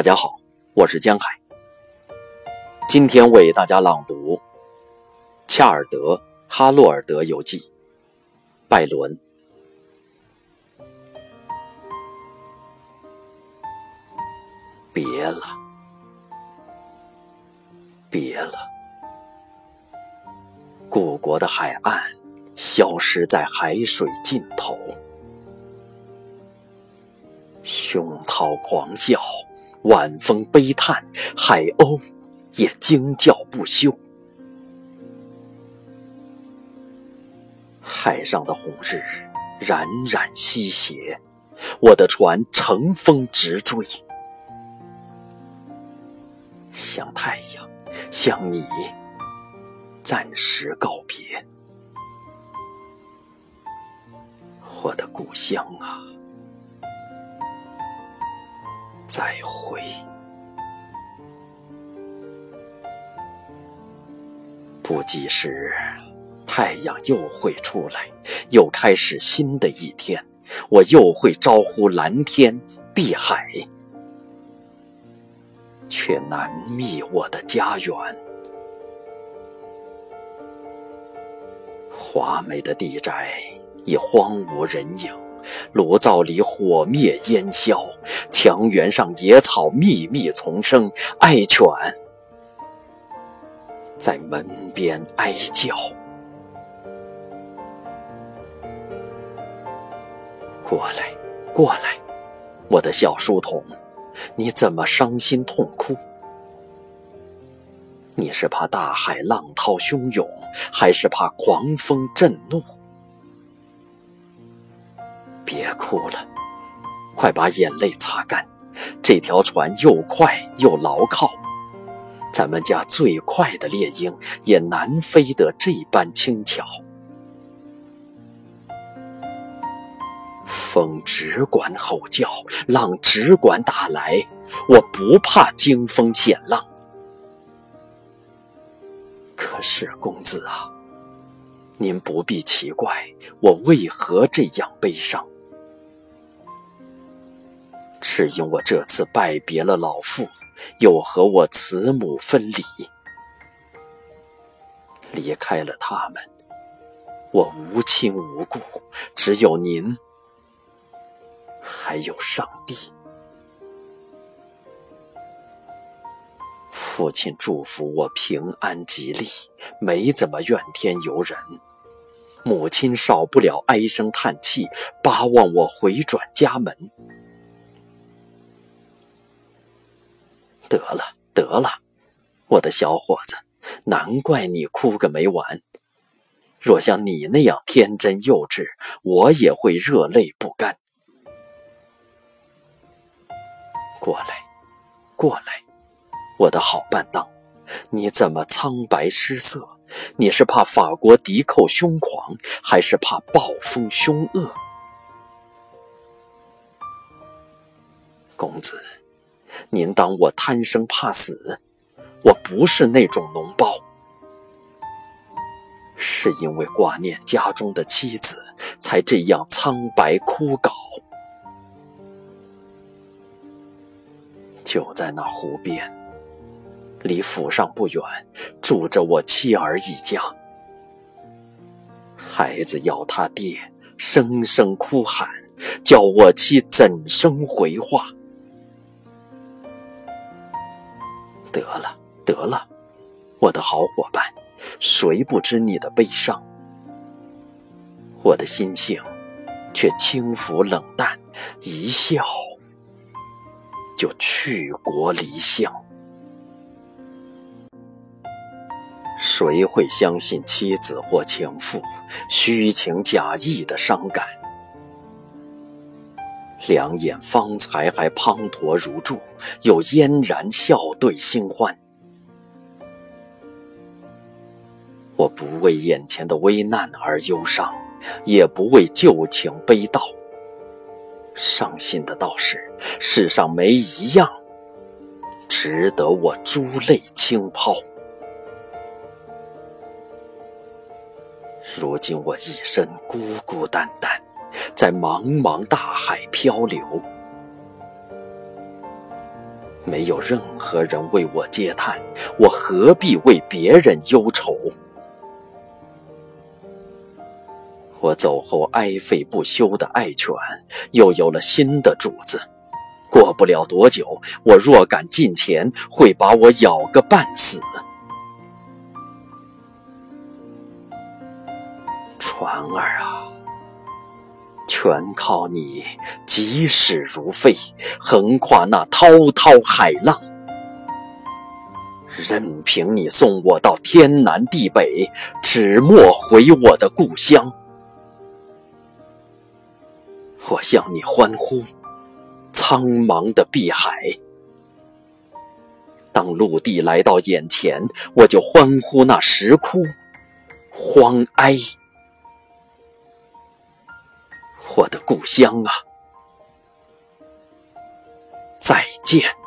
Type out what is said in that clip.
大家好，我是江海。今天为大家朗读《恰尔德·哈洛尔德游记》，拜伦。别了，别了，故国的海岸消失在海水尽头，胸涛狂啸。晚风悲叹，海鸥也惊叫不休。海上的红日冉冉西斜，我的船乘风直追，向太阳，向你暂时告别，我的故乡啊！再会。不几时，太阳又会出来，又开始新的一天。我又会招呼蓝天碧海，却难觅我的家园。华美的地宅已荒无人影。炉灶里火灭烟消，墙垣上野草密密丛生，爱犬在门边哀叫。过来，过来，我的小书童，你怎么伤心痛哭？你是怕大海浪涛汹涌，还是怕狂风震怒？别哭了，快把眼泪擦干。这条船又快又牢靠，咱们家最快的猎鹰也难飞得这般轻巧。风只管吼叫，浪只管打来，我不怕惊风险浪。可是公子啊，您不必奇怪，我为何这样悲伤。是因我这次拜别了老父，又和我慈母分离，离开了他们，我无亲无故，只有您，还有上帝。父亲祝福我平安吉利，没怎么怨天尤人；母亲少不了唉声叹气，巴望我回转家门。得了，得了，我的小伙子，难怪你哭个没完。若像你那样天真幼稚，我也会热泪不干。过来，过来，我的好伴当，你怎么苍白失色？你是怕法国敌寇凶狂，还是怕暴风凶恶？公子。您当我贪生怕死？我不是那种脓包，是因为挂念家中的妻子，才这样苍白枯槁。就在那湖边，离府上不远，住着我妻儿一家。孩子要他爹，声声哭喊，叫我妻怎生回话？得了，得了，我的好伙伴，谁不知你的悲伤？我的心性却轻浮冷淡，一笑就去国离乡。谁会相信妻子或情妇虚情假意的伤感？两眼方才还滂沱如注，又嫣然笑对新欢。我不为眼前的危难而忧伤，也不为旧情悲悼。伤心的倒是，世上没一样值得我珠泪轻抛。如今我一身孤孤单单。在茫茫大海漂流，没有任何人为我嗟叹，我何必为别人忧愁？我走后，哀吠不休的爱犬又有了新的主子。过不了多久，我若敢近前，会把我咬个半死。船儿啊，全靠你疾驶如飞，横跨那滔滔海浪。任凭你送我到天南地北，只莫回我的故乡。我向你欢呼。苍茫的碧海，当陆地来到眼前，我就欢呼那石窟荒哀。我的故乡啊，再见。